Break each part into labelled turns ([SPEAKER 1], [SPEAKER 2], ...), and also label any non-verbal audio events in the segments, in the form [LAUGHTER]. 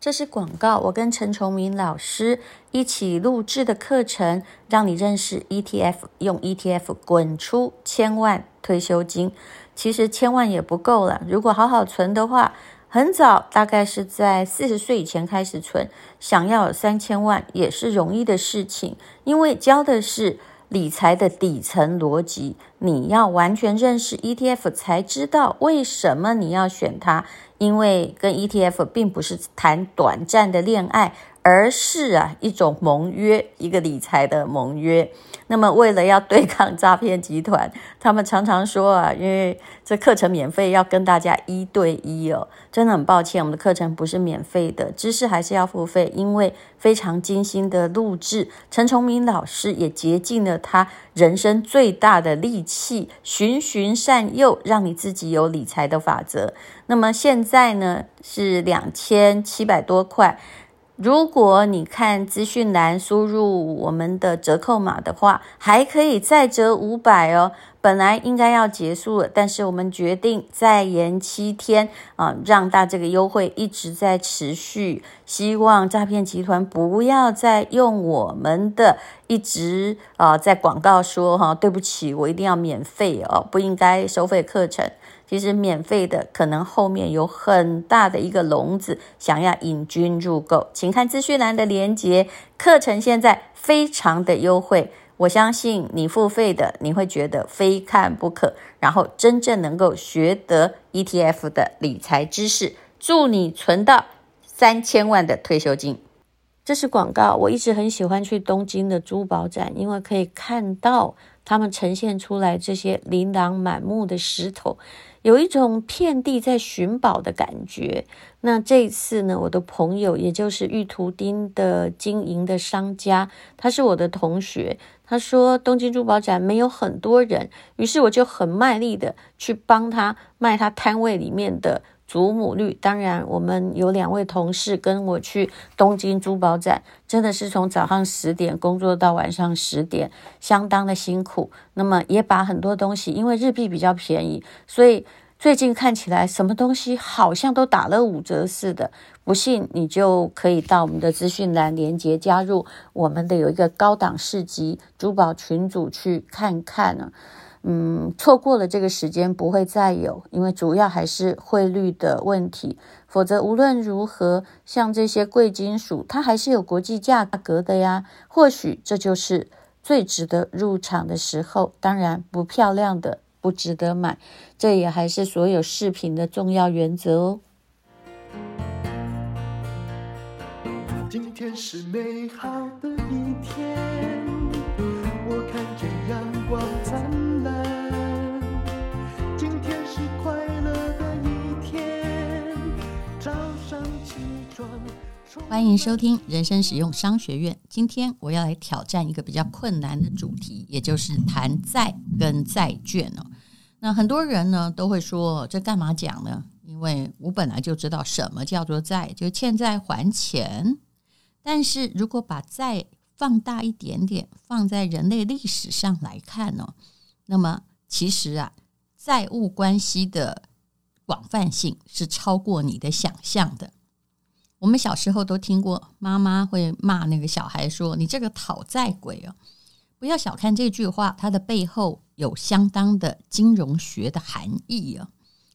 [SPEAKER 1] 这是广告，我跟陈崇明老师一起录制的课程，让你认识 ETF，用 ETF 滚出千万退休金。其实千万也不够了，如果好好存的话，很早，大概是在四十岁以前开始存，想要有三千万也是容易的事情，因为教的是理财的底层逻辑，你要完全认识 ETF 才知道为什么你要选它。因为跟 ETF 并不是谈短暂的恋爱，而是啊一种盟约，一个理财的盟约。那么为了要对抗诈骗集团，[LAUGHS] 他们常常说啊，因为这课程免费，要跟大家一对一哦。真的很抱歉，我们的课程不是免费的，知识还是要付费，因为非常精心的录制。陈崇明老师也竭尽了他人生最大的力气，循循善诱，让你自己有理财的法则。那么现在呢，是两千七百多块。如果你看资讯栏输入我们的折扣码的话，还可以再折五百哦。本来应该要结束了，但是我们决定再延七天啊，让大这个优惠一直在持续。希望诈骗集团不要再用我们的一直啊在广告说哈，对不起，我一定要免费哦，不应该收费课程。其实免费的可能后面有很大的一个笼子，想要引君入构，请看资讯栏的链接。课程现在非常的优惠，我相信你付费的你会觉得非看不可，然后真正能够学得 ETF 的理财知识，祝你存到三千万的退休金。这是广告，我一直很喜欢去东京的珠宝展，因为可以看到他们呈现出来这些琳琅满目的石头。有一种遍地在寻宝的感觉。那这一次呢，我的朋友，也就是玉图町的经营的商家，他是我的同学。他说东京珠宝展没有很多人，于是我就很卖力的去帮他卖他摊位里面的。祖母绿，当然，我们有两位同事跟我去东京珠宝展，真的是从早上十点工作到晚上十点，相当的辛苦。那么也把很多东西，因为日币比较便宜，所以最近看起来什么东西好像都打了五折似的。不信你就可以到我们的资讯栏连接加入我们的有一个高档市集珠宝群组去看看呢。嗯，错过了这个时间不会再有，因为主要还是汇率的问题。否则无论如何，像这些贵金属，它还是有国际价格的呀。或许这就是最值得入场的时候。当然，不漂亮的不值得买，这也还是所有饰品的重要原则哦。今天是美好的一天，欢迎收听人生使用商学院。今天我要来挑战一个比较困难的主题，也就是谈债跟债券哦。那很多人呢都会说，这干嘛讲呢？因为我本来就知道什么叫做债，就欠债还钱。但是如果把债放大一点点，放在人类历史上来看呢，那么其实啊，债务关系的广泛性是超过你的想象的。我们小时候都听过，妈妈会骂那个小孩说：“你这个讨债鬼哦！”不要小看这句话，它的背后有相当的金融学的含义啊。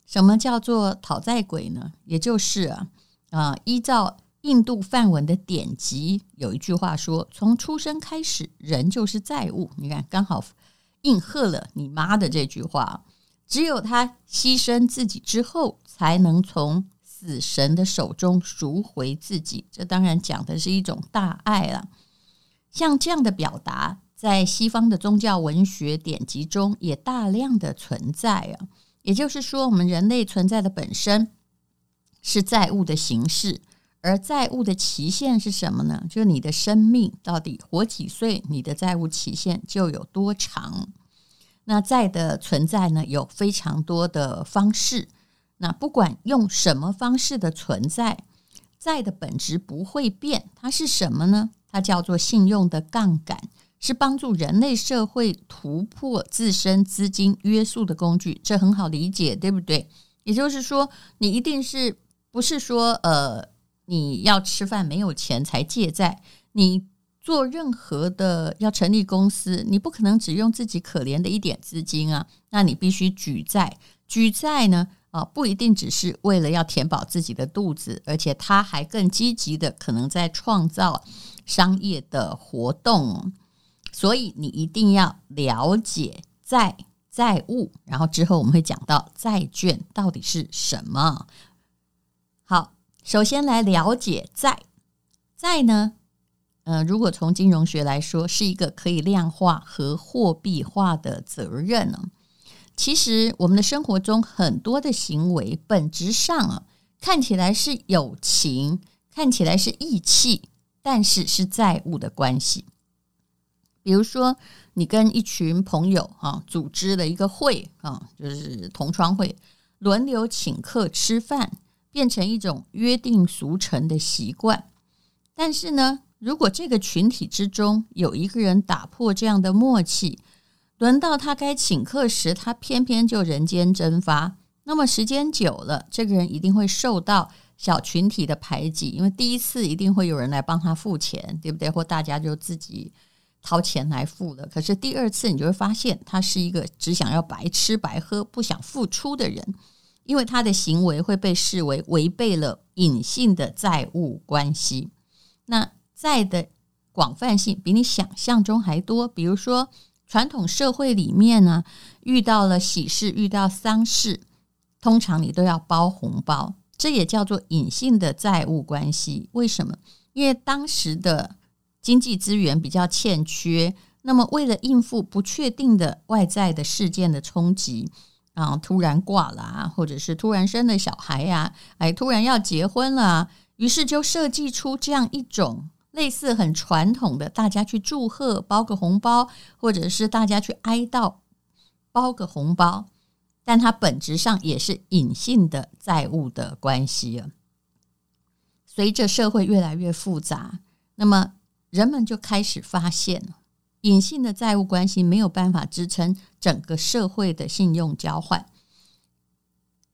[SPEAKER 1] 什么叫做讨债鬼呢？也就是啊，啊，依照印度梵文的典籍，有一句话说：“从出生开始，人就是债务。”你看，刚好应和了你妈的这句话。只有他牺牲自己之后，才能从死神的手中赎回自己，这当然讲的是一种大爱了。像这样的表达，在西方的宗教文学典籍中也大量的存在啊。也就是说，我们人类存在的本身是债务的形式，而债务的期限是什么呢？就是你的生命到底活几岁，你的债务期限就有多长。那债的存在呢，有非常多的方式。那不管用什么方式的存在，债的本质不会变。它是什么呢？它叫做信用的杠杆，是帮助人类社会突破自身资金约束的工具。这很好理解，对不对？也就是说，你一定是不是说呃你要吃饭没有钱才借债，你做任何的要成立公司，你不可能只用自己可怜的一点资金啊，那你必须举债。举债呢，啊，不一定只是为了要填饱自己的肚子，而且他还更积极的可能在创造商业的活动。所以你一定要了解债债务，然后之后我们会讲到债券到底是什么。好，首先来了解债。债呢，呃，如果从金融学来说，是一个可以量化和货币化的责任呢。其实我们的生活中很多的行为，本质上啊，看起来是友情，看起来是义气，但是是债务的关系。比如说，你跟一群朋友啊组织了一个会啊，就是同窗会，轮流请客吃饭，变成一种约定俗成的习惯。但是呢，如果这个群体之中有一个人打破这样的默契，轮到他该请客时，他偏偏就人间蒸发，那么时间久了，这个人一定会受到小群体的排挤，因为第一次一定会有人来帮他付钱，对不对？或大家就自己。掏钱来付了，可是第二次你就会发现，他是一个只想要白吃白喝、不想付出的人，因为他的行为会被视为违背了隐性的债务关系。那债的广泛性比你想象中还多，比如说传统社会里面呢，遇到了喜事、遇到丧事，通常你都要包红包，这也叫做隐性的债务关系。为什么？因为当时的。经济资源比较欠缺，那么为了应付不确定的外在的事件的冲击，啊，突然挂了啊，或者是突然生了小孩呀，哎，突然要结婚了，于是就设计出这样一种类似很传统的，大家去祝贺，包个红包，或者是大家去哀悼，包个红包，但它本质上也是隐性的债务的关系啊。随着社会越来越复杂，那么。人们就开始发现，隐性的债务关系没有办法支撑整个社会的信用交换。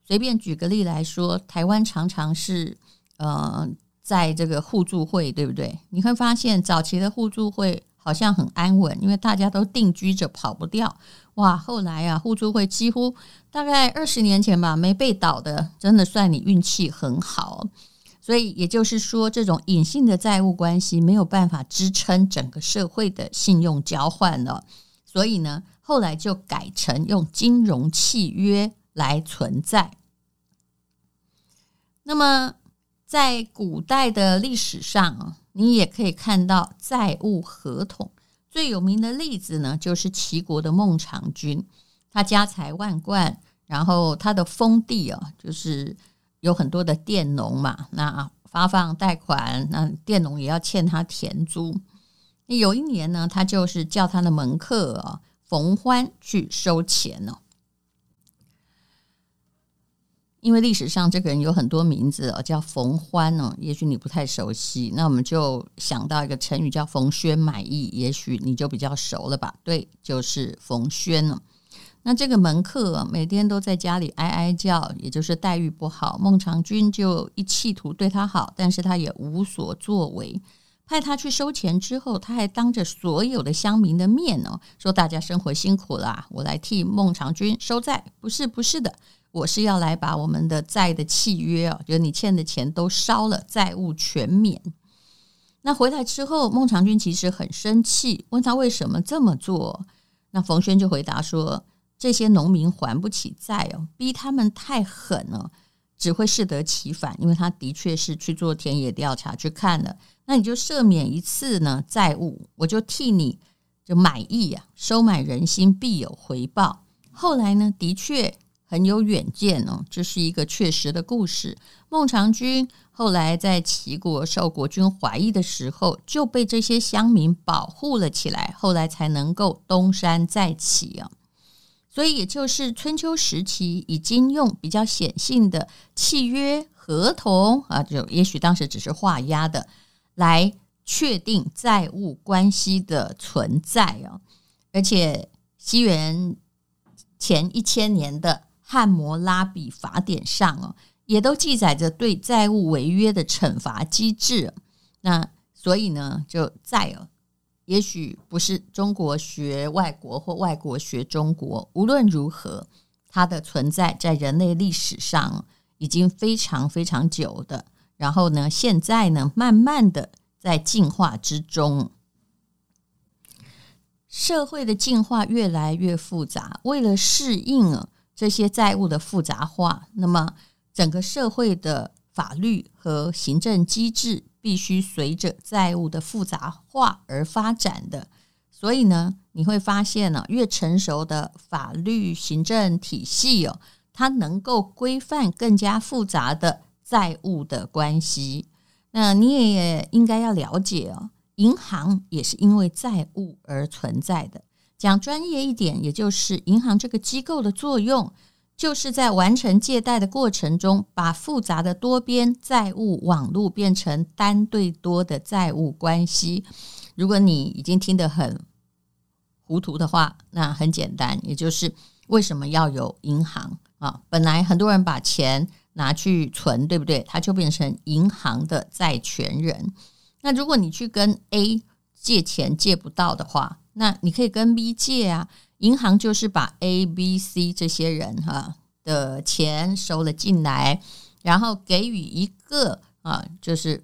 [SPEAKER 1] 随便举个例来说，台湾常常是呃，在这个互助会，对不对？你会发现早期的互助会好像很安稳，因为大家都定居着，跑不掉。哇，后来啊，互助会几乎大概二十年前吧，没被倒的，真的算你运气很好。所以也就是说，这种隐性的债务关系没有办法支撑整个社会的信用交换了。所以呢，后来就改成用金融契约来存在。那么，在古代的历史上，你也可以看到债务合同。最有名的例子呢，就是齐国的孟尝君，他家财万贯，然后他的封地啊，就是。有很多的佃农嘛，那发放贷款，那佃农也要欠他田租。有一年呢，他就是叫他的门客啊冯欢去收钱哦。因为历史上这个人有很多名字哦，叫冯欢呢，也许你不太熟悉。那我们就想到一个成语叫“冯轩买艺”，也许你就比较熟了吧？对，就是冯轩了。那这个门客每天都在家里哀哀叫，也就是待遇不好。孟尝君就一企图对他好，但是他也无所作为。派他去收钱之后，他还当着所有的乡民的面哦，说大家生活辛苦啦，我来替孟尝君收债。不是，不是的，我是要来把我们的债的契约哦，就是你欠的钱都烧了，债务全免。那回来之后，孟尝君其实很生气，问他为什么这么做。那冯轩就回答说。这些农民还不起债哦，逼他们太狠了，只会适得其反。因为他的确是去做田野调查去看了，那你就赦免一次呢债务，我就替你就满意啊，收买人心必有回报。后来呢，的确很有远见哦，这是一个确实的故事。孟尝君后来在齐国受国君怀疑的时候，就被这些乡民保护了起来，后来才能够东山再起啊。所以，也就是春秋时期已经用比较显性的契约合同啊，就也许当时只是画押的，来确定债务关系的存在啊。而且，西元前一千年的《汉谟拉比法典》上哦，也都记载着对债务违约的惩罚机制。那所以呢，就债哦，也许不是中国学外国或外国学中国，无论如何，它的存在在人类历史上已经非常非常久的。然后呢，现在呢，慢慢的在进化之中，社会的进化越来越复杂。为了适应这些债务的复杂化，那么整个社会的法律和行政机制必须随着债务的复杂化而发展的。所以呢，你会发现呢，越成熟的法律行政体系哦，它能够规范更加复杂的。债务的关系，那你也应该要了解哦。银行也是因为债务而存在的。讲专业一点，也就是银行这个机构的作用，就是在完成借贷的过程中，把复杂的多边债务网络变成单对多的债务关系。如果你已经听得很糊涂的话，那很简单，也就是为什么要有银行啊？本来很多人把钱。拿去存，对不对？他就变成银行的债权人。那如果你去跟 A 借钱借不到的话，那你可以跟 B 借啊。银行就是把 A、B、C 这些人哈的钱收了进来，然后给予一个啊，就是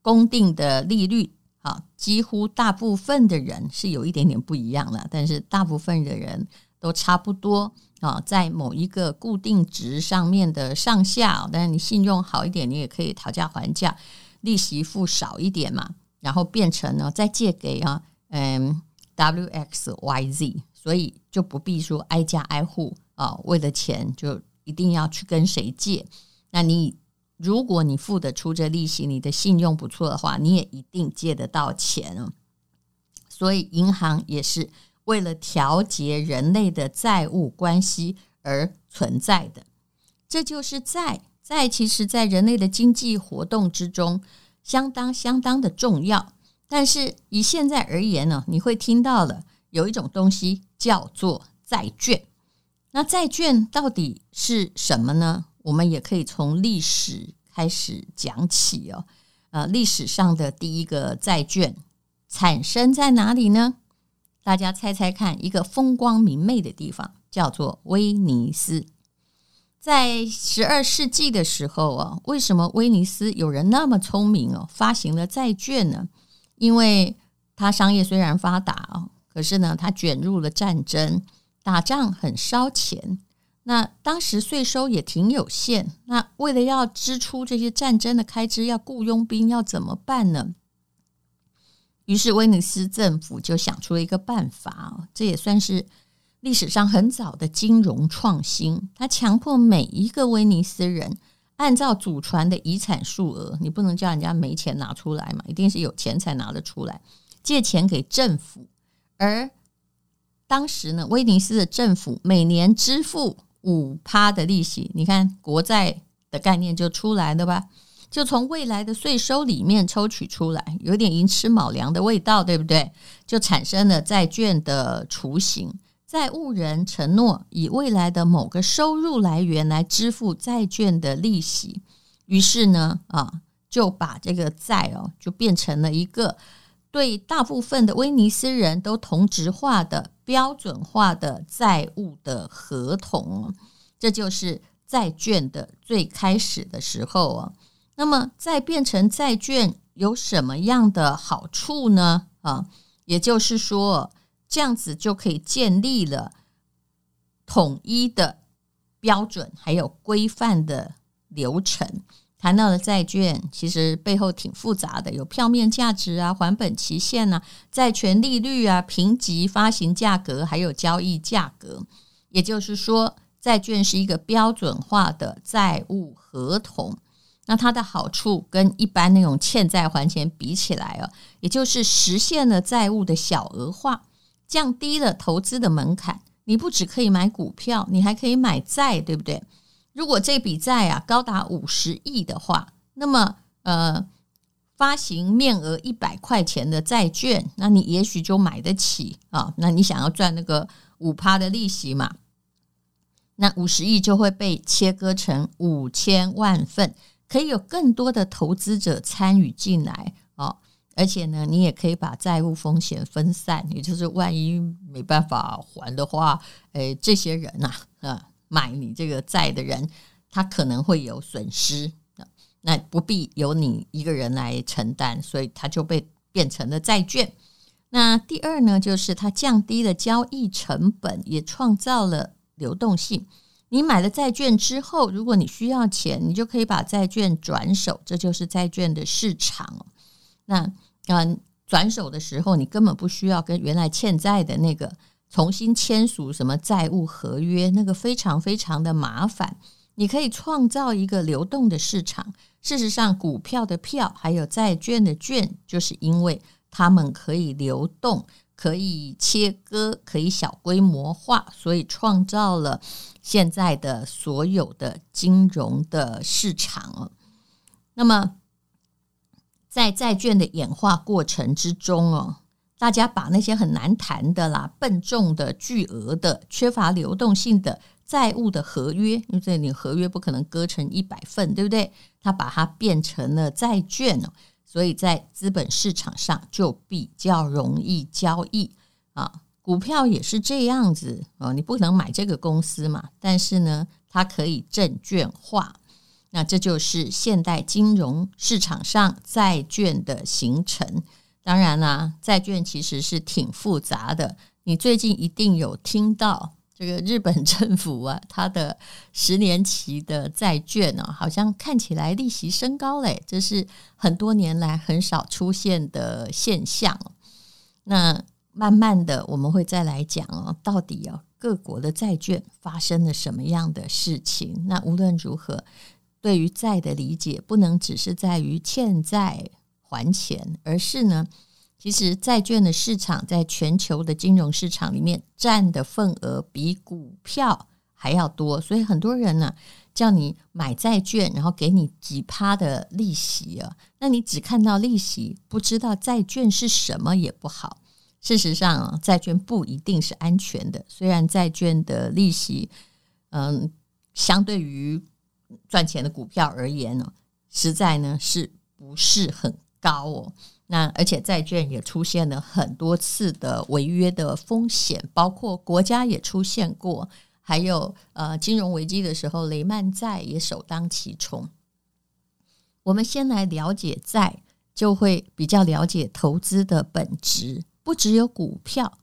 [SPEAKER 1] 公定的利率。啊，几乎大部分的人是有一点点不一样了，但是大部分的人都差不多。啊，在某一个固定值上面的上下，但是你信用好一点，你也可以讨价还价，利息付少一点嘛，然后变成呢再借给啊，嗯，W X Y Z，所以就不必说挨家挨户啊，为了钱就一定要去跟谁借。那你如果你付得出这利息，你的信用不错的话，你也一定借得到钱啊。所以银行也是。为了调节人类的债务关系而存在的，这就是债。债其实，在人类的经济活动之中，相当相当的重要。但是以现在而言呢，你会听到了有一种东西叫做债券。那债券到底是什么呢？我们也可以从历史开始讲起哦。呃，历史上的第一个债券产生在哪里呢？大家猜猜看，一个风光明媚的地方叫做威尼斯。在十二世纪的时候啊，为什么威尼斯有人那么聪明哦，发行了债券呢？因为它商业虽然发达哦，可是呢，它卷入了战争，打仗很烧钱。那当时税收也挺有限，那为了要支出这些战争的开支，要雇佣兵，要怎么办呢？于是威尼斯政府就想出了一个办法，这也算是历史上很早的金融创新。他强迫每一个威尼斯人按照祖传的遗产数额，你不能叫人家没钱拿出来嘛，一定是有钱才拿得出来，借钱给政府。而当时呢，威尼斯的政府每年支付五趴的利息，你看国债的概念就出来了吧？就从未来的税收里面抽取出来，有点寅吃卯粮的味道，对不对？就产生了债券的雏形。债务人承诺以未来的某个收入来源来支付债券的利息，于是呢，啊，就把这个债哦，就变成了一个对大部分的威尼斯人都同质化的标准化的债务的合同。这就是债券的最开始的时候啊。那么，再变成债券有什么样的好处呢？啊，也就是说，这样子就可以建立了统一的标准，还有规范的流程。谈到了债券，其实背后挺复杂的，有票面价值啊、还本期限啊、债权利率啊、评级、发行价格，还有交易价格。也就是说，债券是一个标准化的债务合同。那它的好处跟一般那种欠债还钱比起来哦，也就是实现了债务的小额化，降低了投资的门槛。你不只可以买股票，你还可以买债，对不对？如果这笔债啊高达五十亿的话，那么呃发行面额一百块钱的债券，那你也许就买得起啊。那你想要赚那个五趴的利息嘛？那五十亿就会被切割成五千万份，可以有更多的投资者参与进来哦。而且呢，你也可以把债务风险分散，也就是万一没办法还的话，诶，这些人呐，啊，买你这个债的人，他可能会有损失，那不必由你一个人来承担，所以他就被变成了债券。那第二呢，就是它降低了交易成本，也创造了流动性。你买了债券之后，如果你需要钱，你就可以把债券转手，这就是债券的市场。那嗯，转手的时候，你根本不需要跟原来欠债的那个重新签署什么债务合约，那个非常非常的麻烦。你可以创造一个流动的市场。事实上，股票的票还有债券的券，就是因为它们可以流动、可以切割、可以小规模化，所以创造了现在的所有的金融的市场。那么，在债券的演化过程之中哦，大家把那些很难谈的啦、笨重的、巨额的、缺乏流动性的债务的合约，因为你合约不可能割成一百份，对不对？他把它变成了债券哦，所以在资本市场上就比较容易交易啊。股票也是这样子哦，你不能买这个公司嘛，但是呢，它可以证券化。那这就是现代金融市场上债券的形成。当然啦，债券其实是挺复杂的。你最近一定有听到这个日本政府啊，它的十年期的债券呢，好像看起来利息升高嘞，这是很多年来很少出现的现象。那慢慢的，我们会再来讲哦，到底哦各国的债券发生了什么样的事情？那无论如何。对于债的理解，不能只是在于欠债还钱，而是呢，其实债券的市场在全球的金融市场里面占的份额比股票还要多，所以很多人呢叫你买债券，然后给你几趴的利息啊，那你只看到利息，不知道债券是什么也不好。事实上啊，债券不一定是安全的，虽然债券的利息，嗯，相对于赚钱的股票而言呢，实在呢是不是很高哦？那而且债券也出现了很多次的违约的风险，包括国家也出现过，还有呃金融危机的时候，雷曼债也首当其冲。我们先来了解债，就会比较了解投资的本质。不只有股票，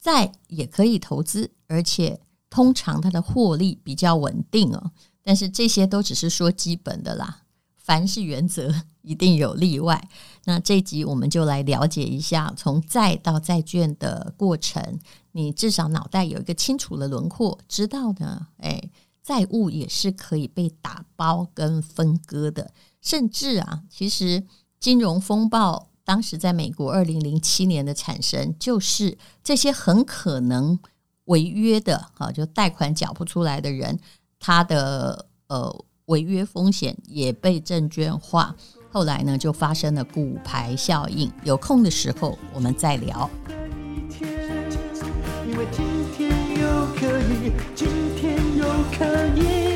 [SPEAKER 1] 债也可以投资，而且通常它的获利比较稳定哦。但是这些都只是说基本的啦，凡是原则 [LAUGHS] 一定有例外。那这集我们就来了解一下从债到债券的过程，你至少脑袋有一个清楚的轮廓，知道呢，诶，债务也是可以被打包跟分割的，甚至啊，其实金融风暴当时在美国二零零七年的产生，就是这些很可能违约的啊，就贷款缴不出来的人。他的呃违约风险也被证券化，后来呢就发生了股牌效应。有空的时候我们再聊。今天又可以，今天又可以。